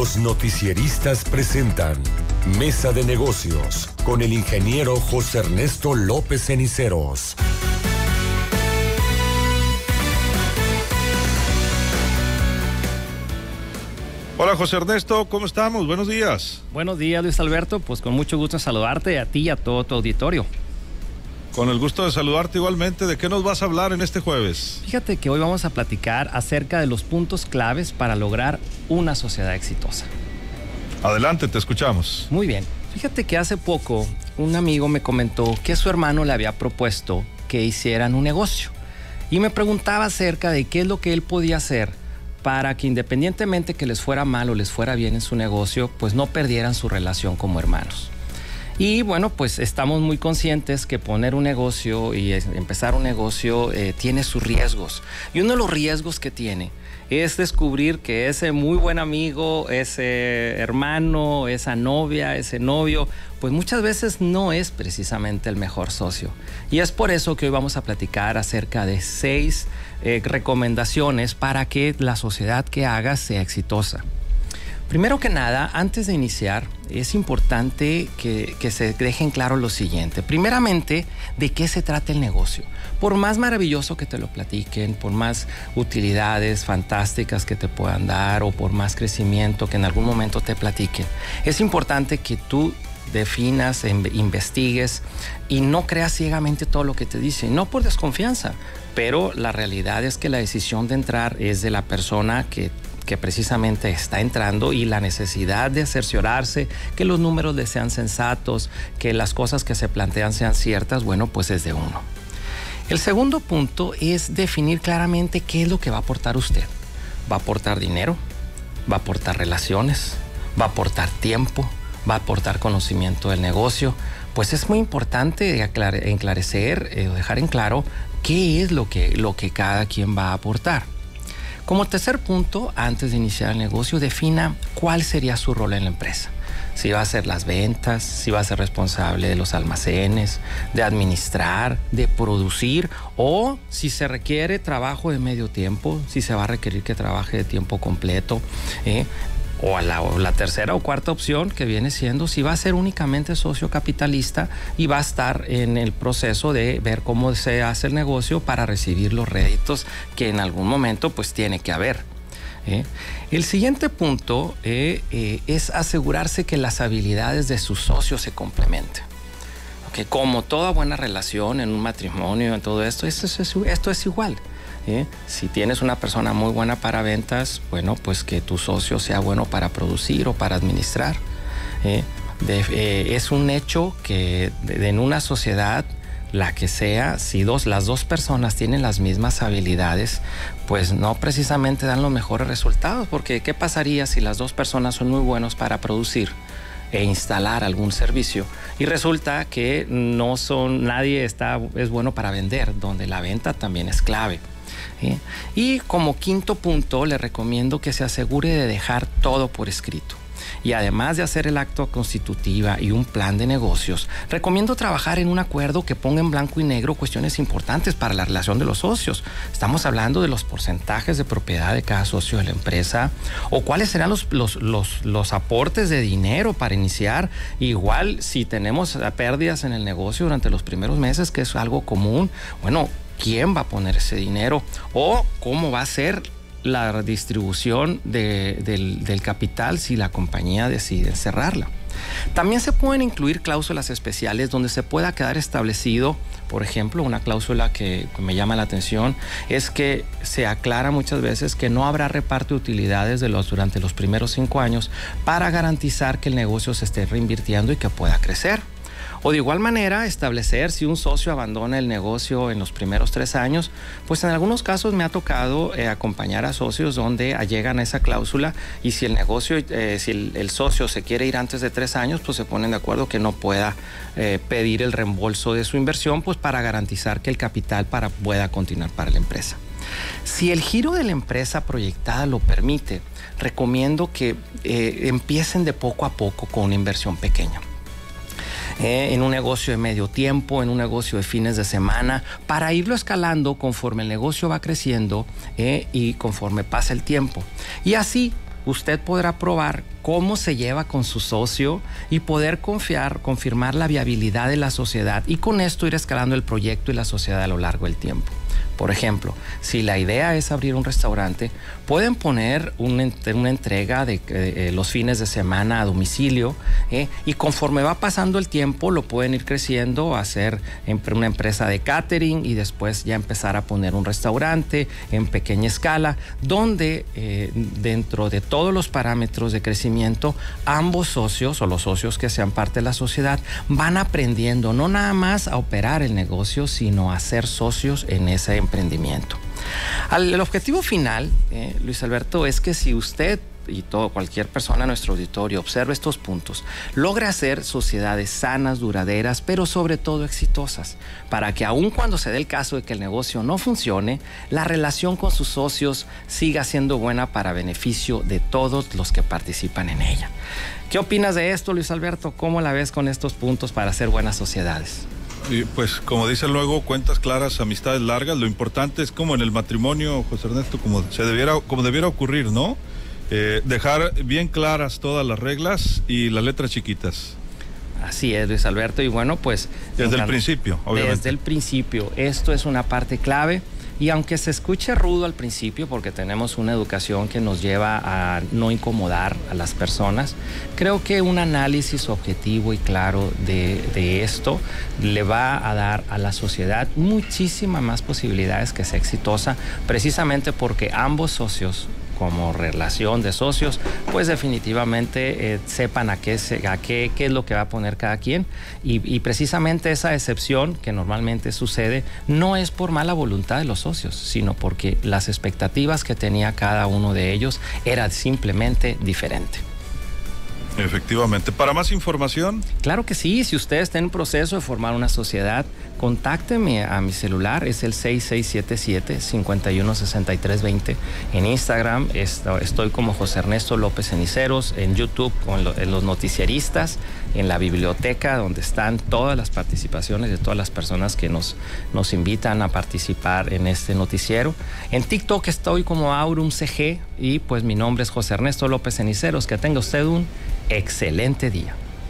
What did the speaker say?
Los noticieristas presentan Mesa de Negocios con el ingeniero José Ernesto López Ceniceros. Hola José Ernesto, ¿cómo estamos? Buenos días. Buenos días Luis Alberto, pues con mucho gusto saludarte a ti y a todo tu auditorio. Con el gusto de saludarte igualmente, ¿de qué nos vas a hablar en este jueves? Fíjate que hoy vamos a platicar acerca de los puntos claves para lograr una sociedad exitosa. Adelante, te escuchamos. Muy bien, fíjate que hace poco un amigo me comentó que su hermano le había propuesto que hicieran un negocio y me preguntaba acerca de qué es lo que él podía hacer para que independientemente que les fuera mal o les fuera bien en su negocio, pues no perdieran su relación como hermanos. Y bueno, pues estamos muy conscientes que poner un negocio y empezar un negocio eh, tiene sus riesgos. Y uno de los riesgos que tiene es descubrir que ese muy buen amigo, ese hermano, esa novia, ese novio, pues muchas veces no es precisamente el mejor socio. Y es por eso que hoy vamos a platicar acerca de seis eh, recomendaciones para que la sociedad que hagas sea exitosa. Primero que nada, antes de iniciar, es importante que, se dejen claro lo siguiente. Primeramente, de qué se trata el negocio. Por más maravilloso que te lo platiquen, por más utilidades fantásticas que te puedan dar o por más crecimiento que en algún momento te platiquen, es importante que tú definas, investigues y no creas ciegamente todo lo que te dicen, no por desconfianza, pero la realidad es que la decisión de entrar es de la persona que que precisamente está entrando y la necesidad de cerciorarse que los números le sean sensatos, que las cosas que se plantean sean ciertas, bueno, pues es de uno. El segundo punto es definir claramente qué es lo que va a aportar usted. ¿Va a aportar dinero? ¿Va a aportar relaciones? ¿Va a aportar tiempo? ¿Va a aportar conocimiento del negocio? Pues es muy importante enclarecer eh, dejar en claro qué es lo que, lo que cada quien va a aportar. Como tercer punto, antes de iniciar el negocio, defina cuál sería su rol en la empresa. Si va a ser las ventas, si va a ser responsable de los almacenes, de administrar, de producir o si se requiere trabajo de medio tiempo, si se va a requerir que trabaje de tiempo completo, ¿eh? O la, tercera o cuarta opción que viene siendo si va a ser únicamente socio capitalista y va a estar en el proceso de ver cómo se hace el negocio para recibir los réditos que en algún momento pues tiene que haber. ¿eh? El siguiente punto eh, eh, es asegurarse que las habilidades de sus socios se complementen. Que como toda buena relación en un matrimonio, en todo esto, esto es igual. ¿Eh? Si tienes una persona muy buena para ventas, bueno, pues que tu socio sea bueno para producir o para administrar. ¿eh? Eh, es un hecho que en una sociedad, la que sea, si dos, las dos personas tienen las mismas habilidades, pues no precisamente dan los mejores resultados, porque ¿qué pasaría si las dos personas son muy buenos para producir? e instalar algún servicio y resulta que no son nadie está es bueno para vender donde la venta también es clave y como quinto punto, le recomiendo que se asegure de dejar todo por escrito. Y además de hacer el acto constitutiva y un plan de negocios, recomiendo trabajar en un acuerdo que ponga en blanco y negro cuestiones importantes para la relación de los socios. Estamos hablando de los porcentajes de propiedad de cada socio de la empresa o cuáles serán los, los aportes de dinero para iniciar. Igual si tenemos pérdidas en el negocio durante los primeros meses, que es algo común, bueno, quién va a poner ese dinero o cómo va a ser la distribución del, capital si la compañía decide cerrarla. También se pueden incluir cláusulas especiales donde se pueda quedar establecido, por ejemplo, una cláusula que me llama la atención es que se aclara muchas veces que no habrá reparto de utilidades durante los primeros cinco años para garantizar que el negocio se esté reinvirtiendo y que pueda crecer. O de igual manera, establecer si un socio abandona el negocio en los primeros tres años, pues en algunos casos me ha tocado eh, acompañar a socios donde llegan a esa cláusula y si el negocio, eh, si el, socio se quiere ir antes de tres años, pues se ponen de acuerdo que no pueda eh, pedir el reembolso de su inversión, pues para garantizar que el capital pueda continuar para la empresa. Si el giro de la empresa proyectada lo permite, recomiendo que empiecen de poco a poco con una inversión pequeña. Eh, en un negocio de medio tiempo, en un negocio de fines de semana, para irlo escalando conforme el negocio va creciendo eh, y conforme pasa el tiempo. Y así usted podrá probar cómo se lleva con su socio y poder confiar, confirmar la viabilidad de la sociedad y con esto ir escalando el proyecto y la sociedad a lo largo del tiempo. Por ejemplo, si la idea es abrir un restaurante, pueden poner una, entrega de eh, los fines de semana a domicilio ¿eh? y conforme va pasando el tiempo lo pueden ir creciendo, hacer una empresa de catering y después ya empezar a poner un restaurante en pequeña escala, donde eh, dentro de todos los parámetros de crecimiento, ambos socios o los socios que sean parte de la sociedad van aprendiendo no nada más a operar el negocio, sino a ser socios en ese empresa emprendimiento. el objetivo final, eh, Luis Alberto, es que si usted y todo, cualquier persona en nuestro auditorio observe estos puntos, logra hacer sociedades sanas, duraderas, pero sobre todo exitosas, para que aun cuando se dé el caso de que el negocio no funcione, la relación con sus socios siga siendo buena para beneficio de todos los que participan en ella. ¿Qué opinas de esto, Luis Alberto? ¿Cómo la ves con estos puntos para hacer buenas sociedades? Pues como dice luego, cuentas claras, amistades largas. Lo importante es como en el matrimonio, José Ernesto, como se debiera, como debiera ocurrir, ¿no? Eh, dejar bien claras todas las reglas y las letras chiquitas. Así es, Luis Alberto. Y bueno, pues... Desde el principio, obviamente. Desde el principio. Esto es una parte clave. Y aunque se escuche rudo al principio, porque tenemos una educación que nos lleva a no incomodar a las personas, creo que un análisis objetivo y claro de, esto le va a dar a la sociedad muchísimas más posibilidades que sea exitosa, precisamente porque ambos socios como relación de socios, pues definitivamente eh, sepan a, qué, a qué, qué, es lo que va a poner cada quien. Y, precisamente esa excepción que normalmente sucede no es por mala voluntad de los socios, sino porque las expectativas que tenía cada uno de ellos eran simplemente diferentes. Efectivamente. ¿Para más información? Claro que sí. Si usted está en proceso de formar una sociedad, contácteme a mi celular. Es el 6677-516320. En Instagram estoy como José Ernesto López Ceniceros. En YouTube con los noticiaristas. En la biblioteca donde están todas las participaciones de todas las personas que nos, nos invitan a participar en este noticiero. En TikTok estoy como Aurum CG y pues mi nombre es José Ernesto López Ceniceros. Que tenga usted un excelente día.